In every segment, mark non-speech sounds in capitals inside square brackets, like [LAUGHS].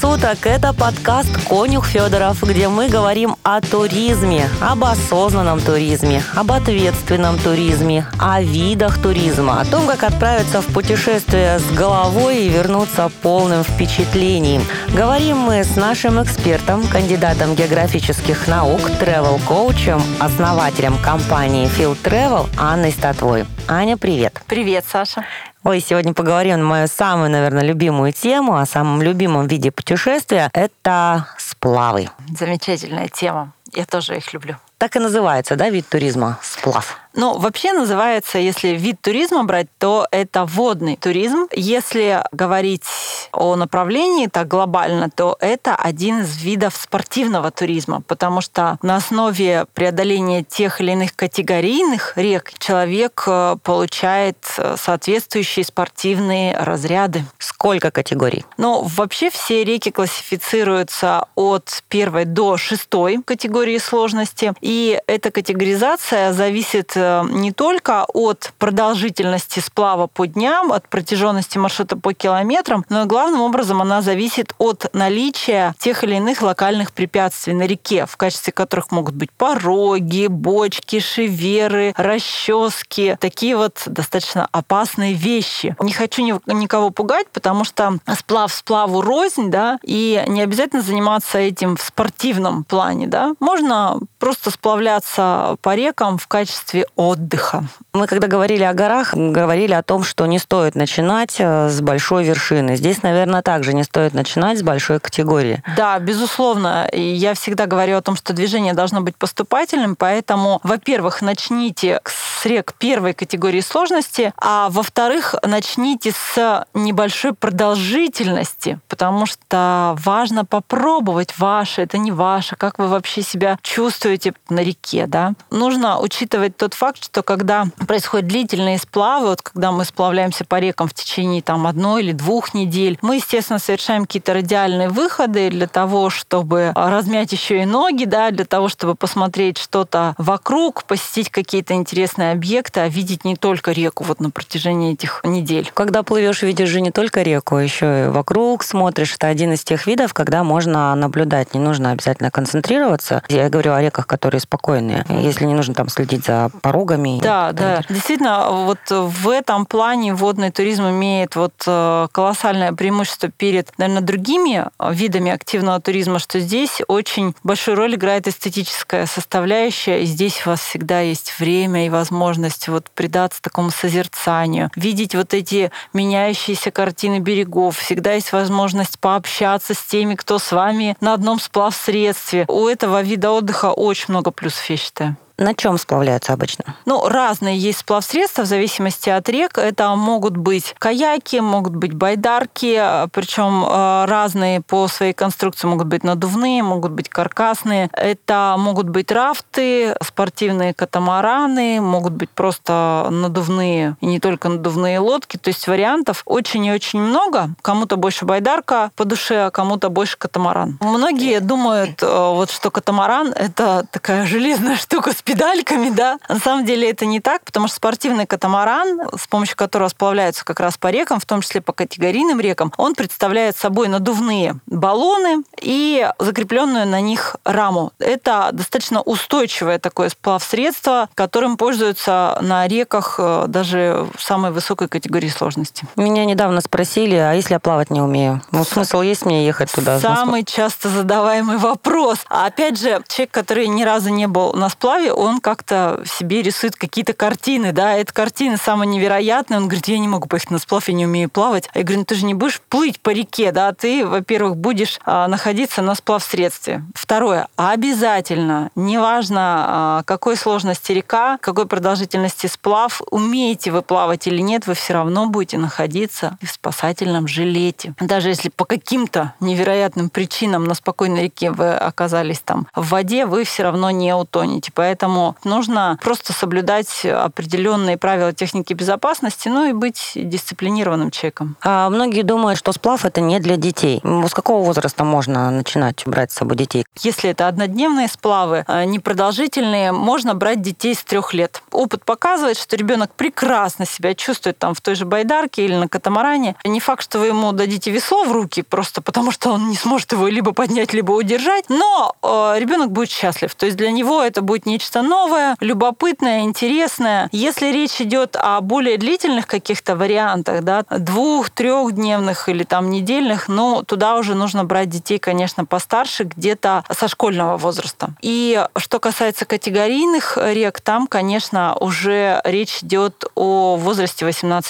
Суток! Это подкаст «Конюх Федоров», где мы говорим о туризме, об осознанном туризме, об ответственном туризме, о видах туризма, о том, как отправиться в путешествие с головой и вернуться полным впечатлением. Говорим мы с нашим экспертом, кандидатом географических наук, тревел-коучем, основателем компании Field Travel Анной Статвой. Аня, привет! Привет, Саша. Ой, сегодня поговорим на мою самую, наверное, любимую тему, о самом любимом виде путешествия. Это сплавы. Замечательная тема. Я тоже их люблю. Так и называется, да, вид туризма? Сплав. Ну, вообще называется, если вид туризма брать, то это водный туризм. Если говорить о направлении так глобально, то это один из видов спортивного туризма, потому что на основе преодоления тех или иных категорийных рек человек э, получает э, соответствующие спортивные разряды. Сколько категорий? Ну, вообще все реки классифицируются от первой до шестой категории сложности, и эта категоризация зависит э, не только от продолжительности сплава по дням, от протяженности маршрута по километрам, но и главным образом она зависит от наличия тех или иных локальных препятствий на реке, в качестве которых могут быть пороги, бочки, шеверы, расчески, такие вот достаточно опасные вещи. Не хочу никого пугать, потому что сплав сплаву рознь, да, и не обязательно заниматься этим в спортивном плане, да. Можно просто сплавляться по рекам в качестве отдыха. Мы когда говорили о горах, говорили о том, что не стоит начинать э, с большой вершины. Здесь, наверное, также не стоит начинать с большой категории. Да, безусловно. Я всегда говорю о том, что движение должно быть поступательным, поэтому, во-первых, начните с рек первой категории сложности, а во-вторых, начните с небольшой продолжительности, потому что важно попробовать ваше, это не ваше, как вы вообще себя чувствуете на реке, да. Нужно учитывать тот факт, что когда происходят длительные сплавы, вот когда мы сплавляемся по рекам в течение там одной или двух недель, мы, естественно, совершаем какие-то радиальные выходы для того, чтобы размять еще и ноги, да, для того, чтобы посмотреть что-то вокруг, посетить какие-то интересные объекты, а видеть не только реку вот на протяжении этих недель. Когда плывешь, видишь же не только реку, еще и вокруг смотришь. Это один из тех видов, когда можно наблюдать. Не нужно обязательно концентрироваться. Я говорю о реках, которые спокойные. Если не нужно там следить за порогами. Да, да. Действительно, вот в этом плане водный туризм имеет вот э, колоссальное преимущество перед, наверное, другими видами активного туризма, что здесь очень большую роль играет эстетическая составляющая, и здесь у вас всегда есть время и возможность вот предаться такому созерцанию, видеть вот эти меняющиеся картины берегов, всегда есть возможность пообщаться с теми, кто с вами на одном сплав-средстве. У этого вида отдыха очень много плюсов, я считаю. На чем сплавляются обычно? Ну, разные есть сплавсредства в зависимости от рек. Это могут быть каяки, могут быть байдарки, причем э, разные по своей конструкции могут быть надувные, могут быть каркасные. Это могут быть рафты, спортивные катамараны, могут быть просто надувные и не только надувные лодки. То есть вариантов очень и очень много. Кому-то больше байдарка по душе, а кому-то больше катамаран. Многие думают, э, вот что катамаран — это такая [LAUGHS] железная штука с педальками, да. На самом деле это не так, потому что спортивный катамаран, с помощью которого сплавляются как раз по рекам, в том числе по категорийным рекам, он представляет собой надувные баллоны и закрепленную на них раму. Это достаточно устойчивое такое сплав-средство, которым пользуются на реках э, даже в самой высокой категории сложности. Меня недавно спросили, а если я плавать не умею? Ну, смысл есть мне ехать туда? Самый часто задаваемый вопрос. А опять же, человек, который ни разу не был на сплаве, он как-то себе рисует какие-то картины, да, это картины самые невероятные, он говорит, я не могу поехать на сплав, я не умею плавать. Я говорю, ну ты же не будешь плыть по реке, да, ты, во-первых, будешь а, находиться на сплав-средстве. Второе, обязательно, неважно, а, какой сложности река, какой продолжительности сплав, умеете вы плавать или нет, вы все равно будете находиться в спасательном жилете. Даже если по каким-то невероятным причинам на спокойной реке вы оказались там в воде, вы все равно не утонете. Поэтому поэтому нужно просто соблюдать определенные правила техники безопасности, ну и быть дисциплинированным человеком. А многие думают, что сплав это не для детей. С какого возраста можно начинать брать с собой детей? Если это однодневные сплавы, а, непродолжительные, можно брать детей с трех лет. Опыт показывает, что ребенок прекрасно себя чувствует там в той же байдарке или на катамаране. Не факт, что вы ему дадите весло в руки, просто потому что он не сможет его либо поднять, либо удержать, но э, ребенок будет счастлив. То есть для него это будет нечто новое, любопытное, интересное. Если речь идет о более длительных каких-то вариантах, да, двух, трехдневных или там недельных, ну, туда уже нужно брать детей, конечно, постарше, где-то со школьного возраста. И что касается категорийных рек, там, конечно, уже речь идет о возрасте 18+.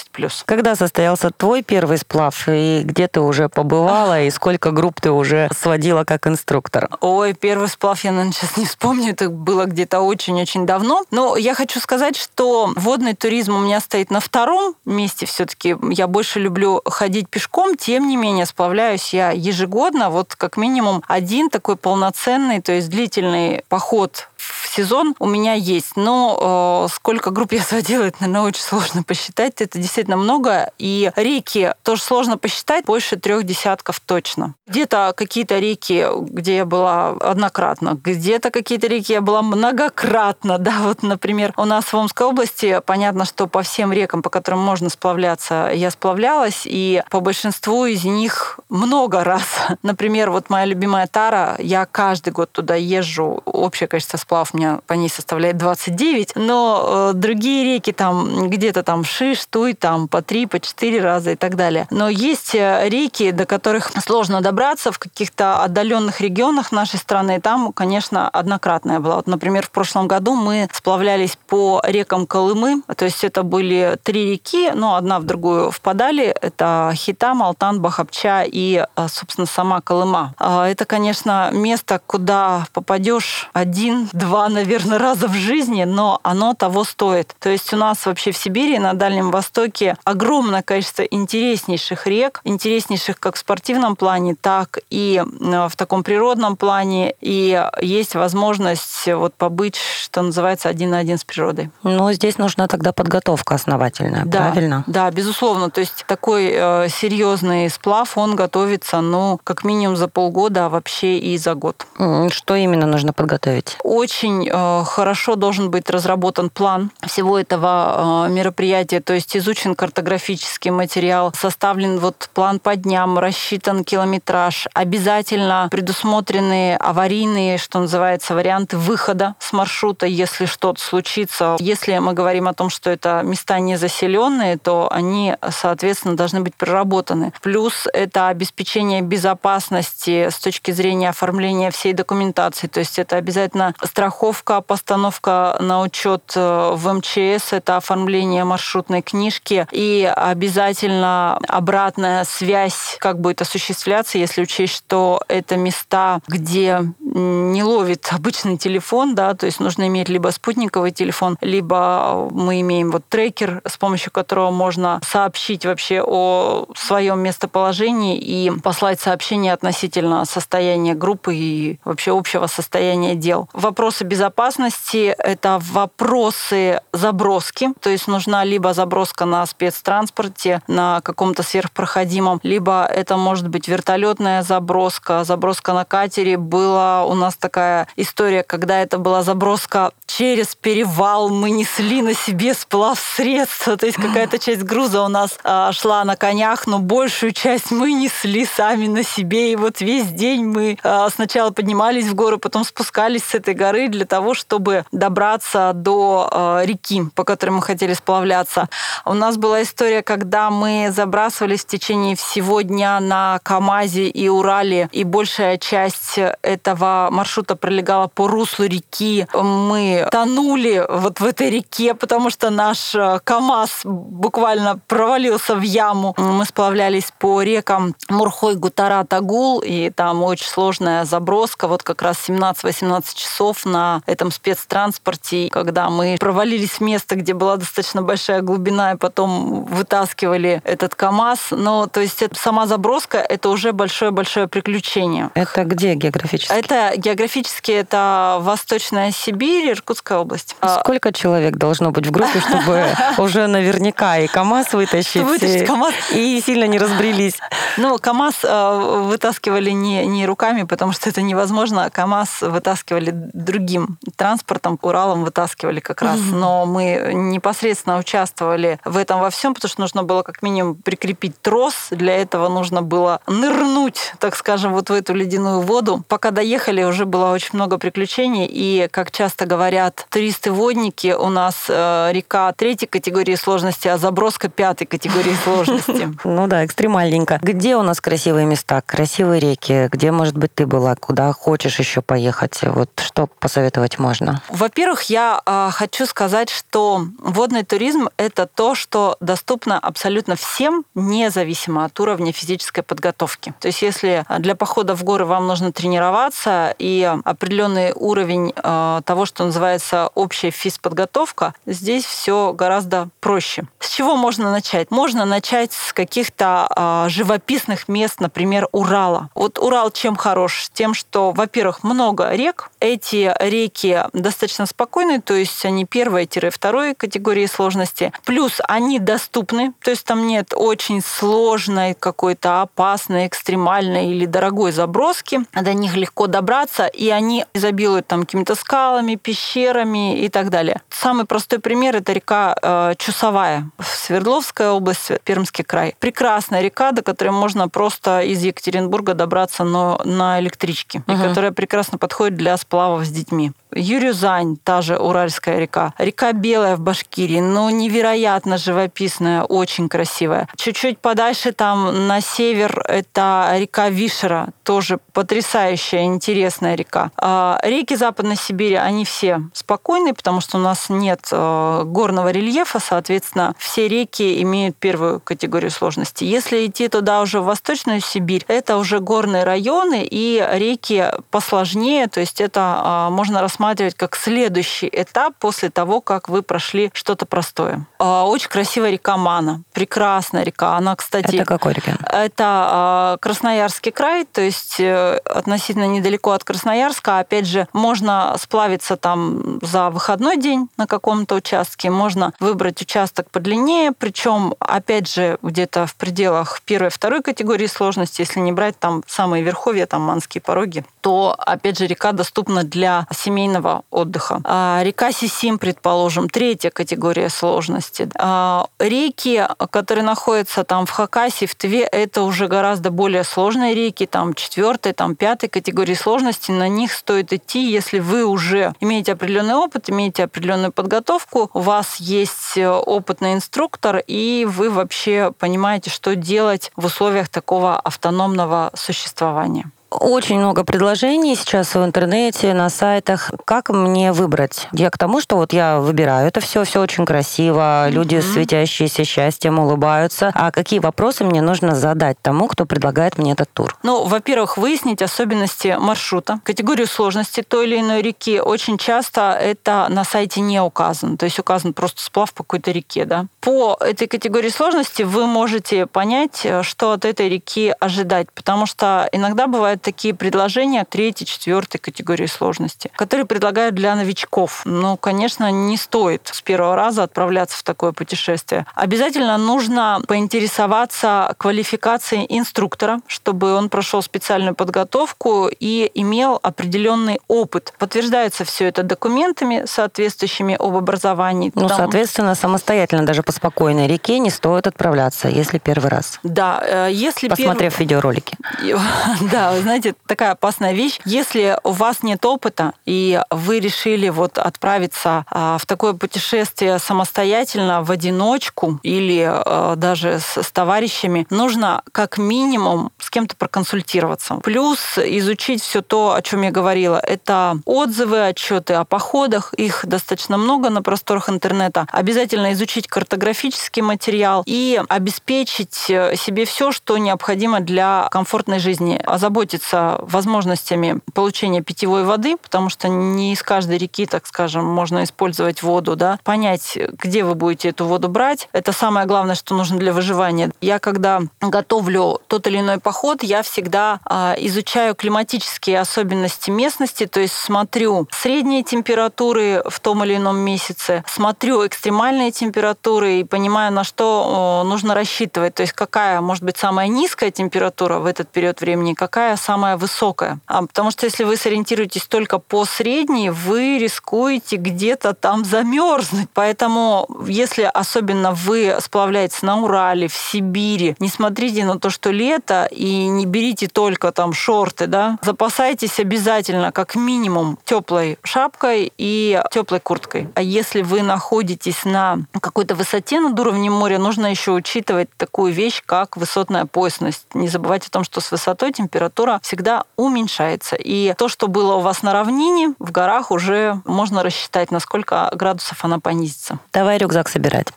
Когда состоялся твой первый сплав, и где ты уже побывала, и сколько групп ты уже сводила как инструктор? Ой, первый сплав я, наверное, сейчас не вспомню, это было где-то очень-очень давно. Но я хочу сказать, что водный туризм у меня стоит на втором месте все-таки. Я больше люблю ходить пешком, тем не менее сплавляюсь я ежегодно, вот как минимум один такой полноценный, то есть длительный поход в сезон у меня есть. Но э, сколько групп я сводила, это, наверное, очень сложно посчитать. Это действительно много. И реки тоже сложно посчитать. Больше трех десятков точно. Где-то какие-то реки, где я была однократно, где-то какие-то реки я была многократно. [LAUGHS] Да, вот, например, у нас в Омской области понятно, что по всем рекам, по которым можно сплавляться, я сплавлялась, и по большинству из них много раз. [LAUGHS] Например, вот моя любимая Тара, я каждый год туда езжу. Общее количество сплав у меня по ней составляет 29, но э, другие реки там где-то там Шиш, Туй, там по 3, по 4 раза и так далее. Но есть э, реки, до которых сложно добраться в каких-то отдаленных регионах нашей страны. И там, конечно, однократная была. Вот, например, в прошлом году мы сплавлялись по рекам Колымы. То есть это были три реки, но одна в другую впадали. Это Хитам, Алтан, Бахапча и, э, собственно, сама Колыма. А, это, конечно, место, куда попадешь один, два, наверное, раза в жизни, но оно того стоит. То есть у нас вообще в Сибири, на Дальнем Востоке огромное количество интереснейших рек, интереснейших как в спортивном плане, так и в таком природном плане. И есть возможность вот побыть, что называется, один на один с природой. Но здесь нужна тогда подготовка основательная, да, правильно? Да, безусловно. То есть такой э, серьезный сплав, он готовится, ну, как минимум за полгода, а вообще и за год. Что именно нужно подготовить? очень э, хорошо должен быть разработан план всего этого э, мероприятия, то есть изучен картографический материал, составлен вот план по дням, рассчитан километраж, обязательно предусмотрены аварийные, что называется, варианты выхода с маршрута, если что-то случится. Если мы говорим о том, что это места не заселенные, то они, соответственно, должны быть проработаны. Плюс это обеспечение безопасности с точки зрения оформления всей документации, то есть это обязательно страховка, постановка на учет э, в МЧС, это оформление маршрутной книжки. И обязательно обратная связь, как будет осуществляться, если учесть, что это места, где не ловит обычный телефон, да, то есть нужно иметь либо спутниковый телефон, либо мы имеем вот трекер, с помощью которого можно сообщить вообще о своем местоположении и послать сообщение относительно состояния группы и вообще общего состояния дел. Вопрос вопросы безопасности – это вопросы заброски, то есть нужна либо заброска на спецтранспорте, на каком-то сверхпроходимом, либо это может быть вертолетная заброска, заброска на катере. Была у нас такая история, когда это была заброска через перевал, мы несли на себе сплав средства, то есть какая-то часть груза у нас а, шла на конях, но большую часть мы несли сами на себе, и вот весь день мы а, сначала поднимались в горы, потом спускались с этой горы, для того, чтобы добраться до э, реки, по которой мы хотели сплавляться. У нас была история, когда мы забрасывались в течение всего дня на КАМАЗе и Урале, и большая часть этого маршрута пролегала по руслу реки. Мы тонули вот в этой реке, потому что наш э, КАМАЗ буквально провалился в яму. Мы сплавлялись по рекам Мурхой, Гутара, Тагул, и там очень сложная заброска, вот как раз 17-18 часов на этом спецтранспорте, когда мы провалились в место, где была достаточно большая глубина, и потом вытаскивали этот КАМАЗ. Но, то есть, это, сама заброска — это уже большое-большое приключение. Это где географически? Это Географически это Восточная Сибирь, Иркутская область. А сколько человек должно быть в группе, чтобы [LAUGHS] уже наверняка и КАМАЗ вытащить, Вытащить КАМАЗ. и сильно не разбрелись? Ну, КАМАЗ э, вытаскивали не, не руками, потому что это невозможно. КАМАЗ вытаскивали другим транспортом, Уралом вытаскивали как раз. Но мы непосредственно участвовали в этом во всем, потому что нужно было как минимум прикрепить трос. Для этого нужно было нырнуть, так скажем, вот в эту ледяную воду. Пока доехали, уже было очень много приключений. И, как часто говорят туристы-водники, у нас э, река третьей категории сложности, а заброска пятой категории [LAUGHS] сложности. Ну да, экстремальненько. Где у нас красивые места, красивые реки? Где, может быть, ты была? Куда хочешь еще поехать? Вот что посоветовать можно? Во-первых, я э, хочу сказать, что водный туризм – это то, что доступно абсолютно всем, независимо от уровня физической подготовки. То есть если для похода в горы вам нужно тренироваться и определенный уровень э, того, что называется общая физподготовка, здесь все гораздо проще. С чего можно начать? Можно начать с каких-то э, живописных мест, например, Урала. Вот Урал чем хорош? Тем, что, во-первых, много рек. Эти реки достаточно спокойные, то есть они первой-второй категории сложности. Плюс они доступны, то есть там нет очень сложной, какой-то опасной, экстремальной или дорогой заброски. До них легко добраться, и они изобилуют там какими-то скалами, пещерами и так далее. Самый простой пример – это река э, Чусовая, Свердловская область, Пермский край. Прекрасная река, до которой можно просто из Екатеринбурга добраться но на электричке, угу. и которая прекрасно подходит для сплавов с детьми. Юрюзань, та же Уральская река. Река Белая в Башкирии, ну, невероятно живописная, очень красивая. Чуть-чуть подальше там на север это река Вишера, тоже потрясающая, интересная река. А реки Западной Сибири, они все спокойные, потому что у нас нет э, горного рельефа, соответственно, все реки имеют первую категорию сложности. Если идти туда уже в Восточную Сибирь, это уже горные районы и реки посложнее, то есть это а, можно рассматривать как следующий этап после того, как вы прошли что-то простое. А, очень красивая река Мана. Прекрасная река. Она, кстати... Это какой река? Это Красноярский край, то есть э, относительно недалеко от Красноярска. Опять же, можно сплавиться там за выходной день на каком-то участке, можно выбрать участок подлиннее, причем, опять же, где-то в пределах первой второй категории сложности, если не брать там самые верховья, там Манские пороги, то, опять же, река доступна для семейного отдыха. А река Сисим, предположим, третья категория сложности. А реки, которые находятся там в Хакасии, в Тве, это уже гораздо более сложные реки, там четвертой, там пятой категории сложности. На них стоит идти, если вы уже имеете определенный опыт, имеете определенную подготовку, у вас есть опытный инструктор, и вы вообще понимаете, что делать в условиях такого автономного существования. Очень много предложений сейчас в интернете, на сайтах. Как мне выбрать? Я к тому, что вот я выбираю это все, все очень красиво, mm-hmm. люди светящиеся счастьем улыбаются. А какие вопросы мне нужно задать тому, кто предлагает мне этот тур? Ну, во-первых, выяснить особенности маршрута, категорию сложности той или иной реки. Очень часто это на сайте не указано, то есть указан просто сплав по какой-то реке, да. По этой категории сложности вы можете понять, что от этой реки ожидать, потому что иногда бывает такие предложения третьей, четвертой категории сложности, которые предлагают для новичков. Ну, конечно, не стоит с первого раза отправляться в такое путешествие. Обязательно нужно поинтересоваться квалификацией инструктора, чтобы он прошел специальную подготовку и имел определенный опыт. Подтверждается все это документами, соответствующими об образовании. Ну, Там... соответственно, самостоятельно даже по спокойной реке не стоит отправляться, если первый раз. Да, э, если посмотрев перв... видеоролики. [LAUGHS] Да, знаете, такая опасная вещь. Если у вас нет опыта, и вы решили вот отправиться а, в такое путешествие самостоятельно, в одиночку или а, даже с, с товарищами, нужно как минимум с кем-то проконсультироваться. Плюс изучить все то, о чем я говорила. Это отзывы, отчеты о походах. Их достаточно много на просторах интернета. Обязательно изучить картографический материал и обеспечить э, себе все, что необходимо для комфортной жизни. Озаботьтесь озаботиться возможностями получения питьевой воды, потому что не из каждой реки, так скажем, можно использовать воду, да, понять, где вы будете эту воду брать. Это самое главное, что нужно для выживания. Я когда готовлю тот или иной поход, я всегда а, изучаю климатические особенности местности, то есть смотрю средние температуры в том или ином месяце, смотрю экстремальные температуры и понимаю, на что нужно рассчитывать, то есть какая может быть самая низкая температура в этот период времени, какая самая высокая. А, потому что если вы сориентируетесь только по средней, вы рискуете где-то там замерзнуть. Поэтому, если особенно вы сплавляетесь на Урале, в Сибири, не смотрите на то, что лето, и не берите только там шорты, да, запасайтесь обязательно как минимум теплой шапкой и теплой курткой. А если вы находитесь на какой-то высоте над уровнем моря, нужно еще учитывать такую вещь, как высотная поясность. Не забывайте о том, что с высотой температура всегда уменьшается. И то, что было у вас на равнине, в горах уже можно рассчитать, на сколько градусов она понизится. Давай рюкзак собирать.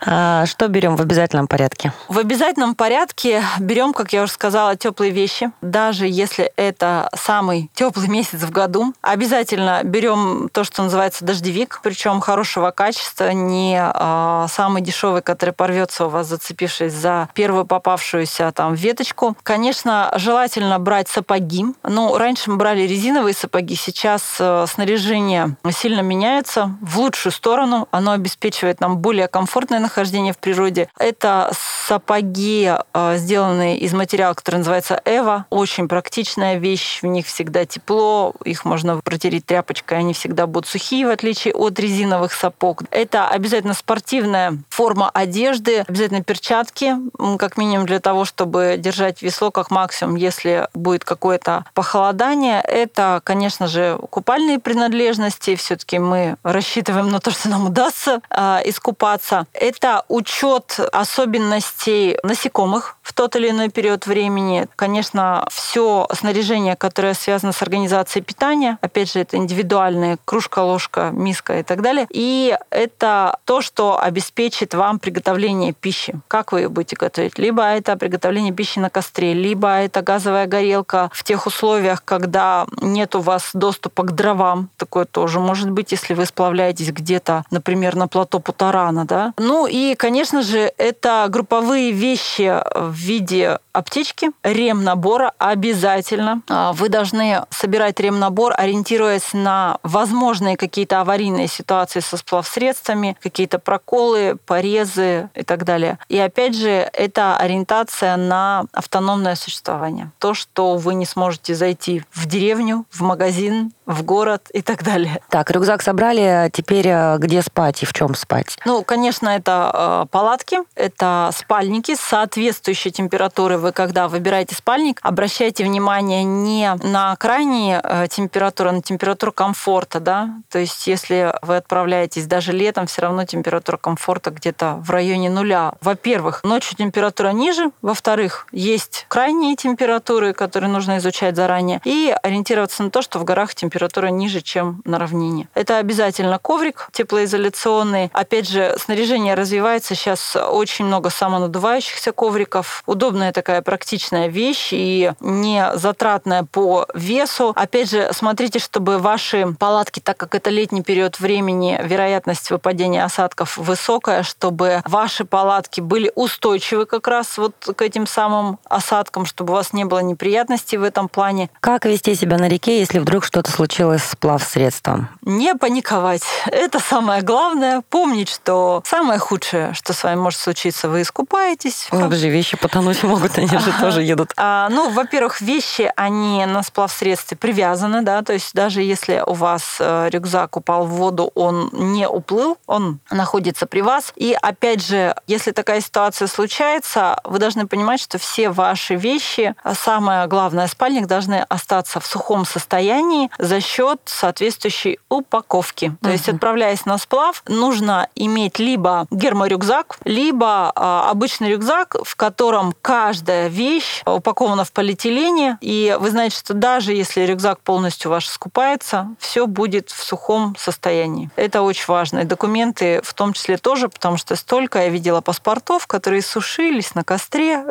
А что берем в обязательном порядке? В обязательном порядке берем, как я уже сказала, теплые вещи. Даже если это самый теплый месяц в году, обязательно берем то, что называется дождевик, причем хорошего качества, не а, самый дешевый, который порвется у вас, зацепившись за первую попавшуюся там веточку. Конечно, желательно брать сапоги. Ну, раньше мы брали резиновые сапоги, сейчас э, снаряжение сильно меняется в лучшую сторону. Оно обеспечивает нам более комфортное нахождение в природе. Это сапоги, э, сделанные из материала, который называется Эва. Очень практичная вещь, в них всегда тепло, их можно протереть тряпочкой, они всегда будут сухие, в отличие от резиновых сапог. Это обязательно спортивная форма одежды, обязательно перчатки, как минимум для того, чтобы держать весло как максимум, если будет какое-то похолодание. Это, конечно же, купальные принадлежности. Все-таки мы рассчитываем на то, что нам удастся э, искупаться. Это учет особенностей насекомых в тот или иной период времени. Конечно, все снаряжение, которое связано с организацией питания, опять же, это индивидуальные кружка, ложка, миска и так далее. И это то, что обеспечит вам приготовление пищи. Как вы ее будете готовить? Либо это приготовление пищи на костре, либо это газовая горелка в тех условиях, когда нет у вас доступа к дровам. Такое тоже может быть, если вы сплавляетесь где-то, например, на плато Путарана. Да? Ну и, конечно же, это групповые вещи в виде аптечки, ремнабора обязательно. А, вы должны собирать ремнабор, ориентируясь на возможные какие-то аварийные ситуации со сплавсредствами, какие-то проколы, порезы и так далее. И опять же, это ориентация на автономное существование. То, что вы не сможете зайти в деревню, в магазин, в город и так далее. Так, рюкзак собрали, а теперь э, где спать и в чем спать? Ну, конечно, это э, палатки, это спальники с соответствующей температурой. Вы, когда выбираете спальник, обращайте внимание не на крайние температуры, а на температуру комфорта, да. То есть, если вы отправляетесь даже летом, все равно температура комфорта где-то в районе нуля. Во-первых, ночью температура ниже, во-вторых, есть крайние температуры, которые нужно изучать заранее, и ориентироваться на то, что в горах температура температура ниже, чем на равнине. Это обязательно коврик теплоизоляционный. Опять же, снаряжение развивается. Сейчас очень много самонадувающихся ковриков. Удобная такая практичная вещь и не затратная по весу. Опять же, смотрите, чтобы ваши палатки, так как это летний период времени, вероятность выпадения осадков высокая, чтобы ваши палатки были устойчивы как раз вот к этим самым осадкам, чтобы у вас не было неприятностей в этом плане. Как вести себя на реке, если вдруг что-то случится? Случилось с плавсредством? Не паниковать. Это самое главное. Помнить, что самое худшее, что с вами может случиться, вы искупаетесь. Ну, даже вещи потонуть могут, они же тоже едут. А, ну, во-первых, вещи, они на сплавсредстве привязаны, да, то есть даже если у вас э, рюкзак упал в воду, он не уплыл, он находится при вас. И опять же, если такая ситуация случается, вы должны понимать, что все ваши вещи, а самое главное, спальник должны остаться в сухом состоянии за за счет соответствующей упаковки. То есть, отправляясь на сплав, нужно иметь либо герморюкзак, либо а, обычный рюкзак, в котором каждая вещь упакована в полиэтилене. И вы знаете, что даже если рюкзак полностью ваш скупается, все будет в сухом состоянии. Это очень важно. И документы в том числе тоже, потому что столько я видела паспортов, которые сушились на костре. [LAUGHS]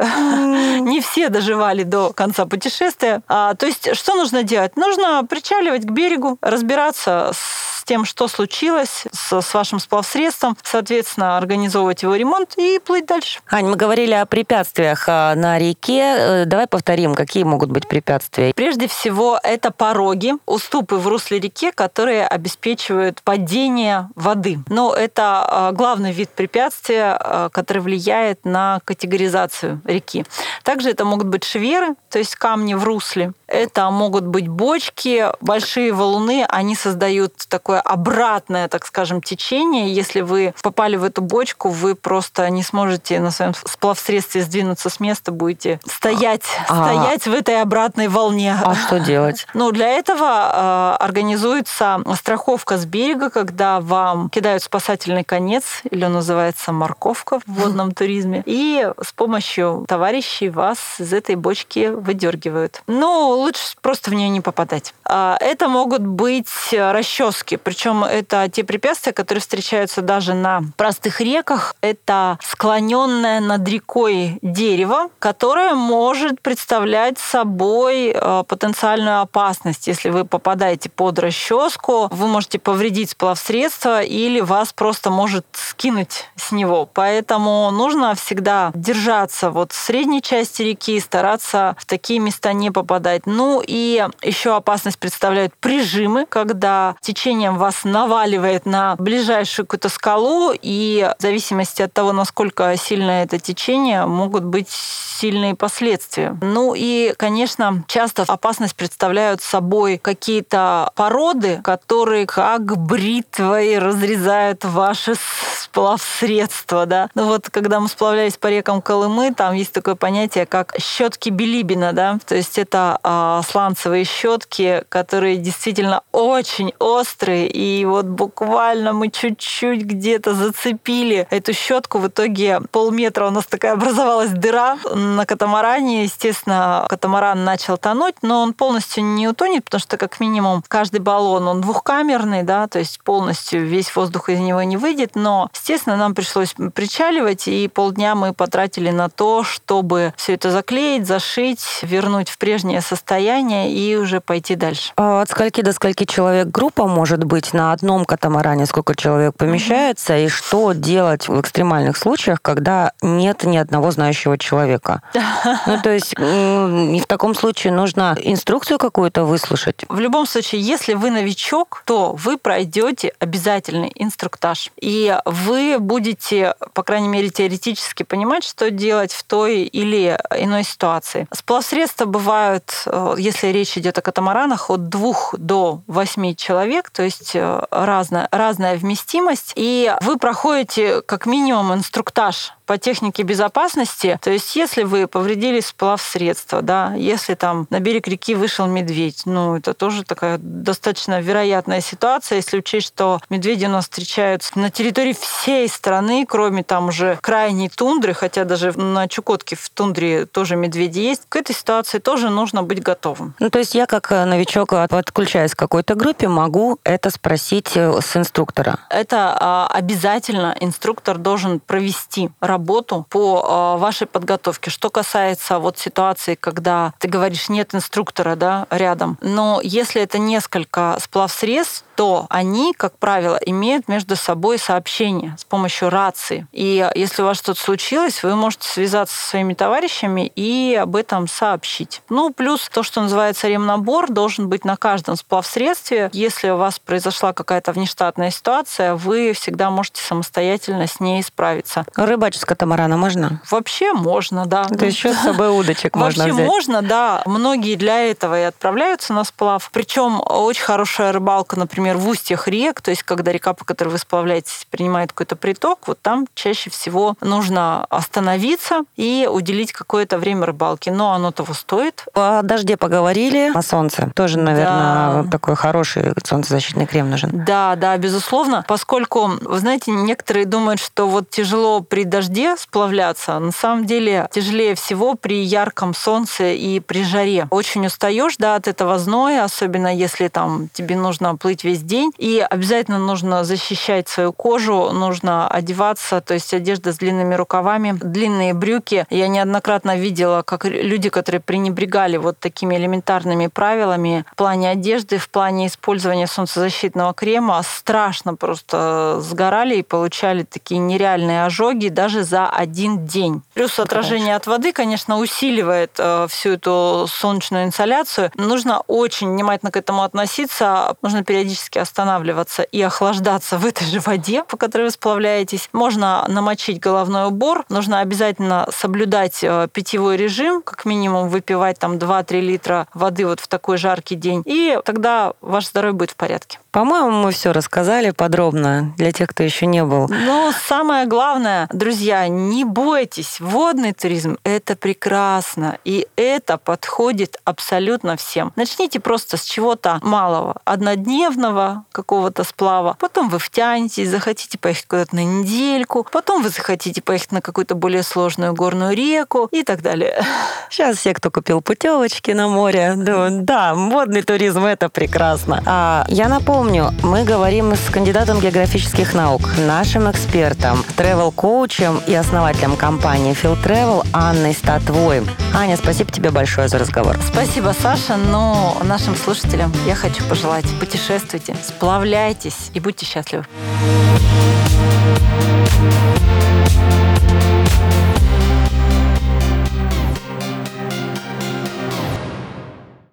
Не все доживали до конца путешествия. А, то есть, что нужно делать? Нужно причаливать к берегу, разбираться с тем, что случилось с, с вашим сплавсредством, соответственно, организовывать его ремонт и плыть дальше. Ань, мы говорили о препятствиях а, на реке. Э, давай повторим, какие могут быть препятствия. Прежде всего, это пороги, уступы в русле реки, которые обеспечивают падение воды. Но это а, главный вид препятствия, а, который влияет на категоризацию реки. Также это могут быть шверы, то есть камни в русле. Это могут быть бочки, большие валуны, они создают такое обратное, так скажем, течение. Если вы попали в эту бочку, вы просто не сможете на своем сплавсредстве сдвинуться с места, будете стоять, а, стоять в этой обратной волне. А что делать? [LAUGHS] Ну, для этого э, организуется страховка с берега, когда вам кидают спасательный конец, или он называется морковка в водном туризме, и с помощью товарищей вас из этой бочки выдергивают. Ну, лучше просто в нее не попадать. А, это могут быть расчески, причем это те препятствия, которые встречаются даже на простых реках. Это склоненное над рекой дерево, которое может представлять собой а, потенциальную опасность. Если вы попадаете под расческу, вы можете повредить сплавсредство или вас просто может скинуть с него. Поэтому нужно всегда держаться вот в средней части реки, стараться в такие места не попадать. Ну и еще опасность представляют прижимы, когда течением вас наваливает на ближайшую какую-то скалу, и в зависимости от того, насколько сильное это течение, могут быть сильные последствия. Ну и, конечно, часто опасность представляют собой какие-то породы, которые как бритвой разрезают ваши сплавсредства, да. Ну вот, когда мы сплавлялись по рекам Колымы, там есть такое понятие, как щетки Билибина, да, то есть это а, сланцевые щетки, которые действительно очень острые, и вот буквально мы чуть-чуть где-то зацепили эту щетку, в итоге полметра у нас такая [LAUGHS] образовалась дыра на катамаране, естественно, катамаран начал тонуть, но он полностью не утонет, потому что как минимум каждый баллон, он двухкамерный, да, то есть полностью весь воздух из него не выйдет, но, естественно, нам пришлось причаливать, и полдня мы потратили на то, чтобы все это заклеить, зашить, вернуть в прежнее состояние и уже пойти дальше. А от скольки до скольки человек группа может быть на одном катамаране, сколько человек помещается, mm-hmm. и что делать в экстремальных случаях, когда нет ни одного знающего человека? [LAUGHS] Ну, то есть в таком случае нужно инструкцию какую-то выслушать? В любом случае, если вы новичок, то вы пройдете обязательный инструктаж. И вы будете, по крайней мере, теоретически понимать, что делать в той или иной ситуации. Сплавсредства бывают, если речь идет о катамаранах, от двух до восьми человек, то есть э, разная, разная вместимость. И вы проходите как минимум инструктаж по технике безопасности. То есть, если вы повредили сплавсредство, да, если там на берег реки вышел медведь, ну, это тоже такая достаточно вероятная ситуация, если учесть, что медведи у нас встречаются на территории всей страны, кроме там уже крайней тундры, хотя даже на Чукотке в тундре тоже медведи есть. К этой ситуации тоже нужно быть готовым. Ну, то есть я как э, новичок, подключаясь к какой-то группе, могу это спросить э, с инструктора? Это а, обязательно инструктор должен провести работу работу по а, вашей подготовке. Что касается вот ситуации, когда ты говоришь, нет инструктора да, рядом, но если это несколько сплавсредств, то они, как правило, имеют между собой сообщение с помощью рации. И если у вас что-то случилось, вы можете связаться со своими товарищами и об этом сообщить. Ну, плюс то, что называется ремнабор, должен быть на каждом сплавсредстве. Если у вас произошла какая-то внештатная ситуация, вы всегда можете самостоятельно с ней справиться. Рыбачить с катамарана можно? Вообще можно, да. То еще с собой удочек можно взять? Вообще можно, да. Многие для этого и отправляются на сплав. Причем очень хорошая рыбалка, например, например, в устьях рек, то есть когда река, по которой вы сплавляетесь, принимает какой-то приток, вот там чаще всего нужно остановиться и уделить какое-то время рыбалке. Но оно того стоит. А дожде поговорили, о солнце. Тоже, наверное, да. такой хороший солнцезащитный крем нужен. Да, да, безусловно. Поскольку, вы знаете, некоторые думают, что вот тяжело при дожде сплавляться. На самом деле тяжелее всего при ярком солнце и при жаре. Очень устаешь, да, от этого зноя, особенно если там тебе нужно плыть весь день. И обязательно нужно защищать свою кожу, нужно одеваться, то есть одежда с длинными рукавами, длинные брюки. Я неоднократно видела, как люди, которые пренебрегали вот такими элементарными правилами в плане одежды, в плане использования солнцезащитного крема, страшно просто сгорали и получали такие нереальные ожоги даже за один день. Плюс отражение от воды, конечно, усиливает э, всю эту солнечную инсоляцию. Нужно очень внимательно к этому относиться. Нужно периодически останавливаться и охлаждаться в этой же воде, по которой вы сплавляетесь. Можно намочить головной убор. Нужно обязательно соблюдать э, питьевой режим, как минимум выпивать там 2-3 литра воды вот в такой жаркий день. И тогда ваше здоровье будет в порядке. По-моему, мы все рассказали подробно для тех, кто еще не был. Ну, самое главное, друзья, не бойтесь. Водный туризм – это прекрасно. И это подходит абсолютно всем. Начните просто с чего-то малого, однодневного какого-то сплава. Потом вы втянетесь, захотите поехать куда-то на недельку. Потом вы захотите поехать на какую-то более сложную горную реку и так далее. [LAUGHS] Сейчас все, кто купил путевочки на море, думают, да, водный туризм – это прекрасно. А я напомню, Напомню, мы говорим с кандидатом географических наук, нашим экспертом, travel-коучем и основателем компании Phil Travel Анной Статвой. Аня, спасибо тебе большое за разговор. Спасибо, Саша. Но нашим слушателям я хочу пожелать путешествуйте, сплавляйтесь и будьте счастливы.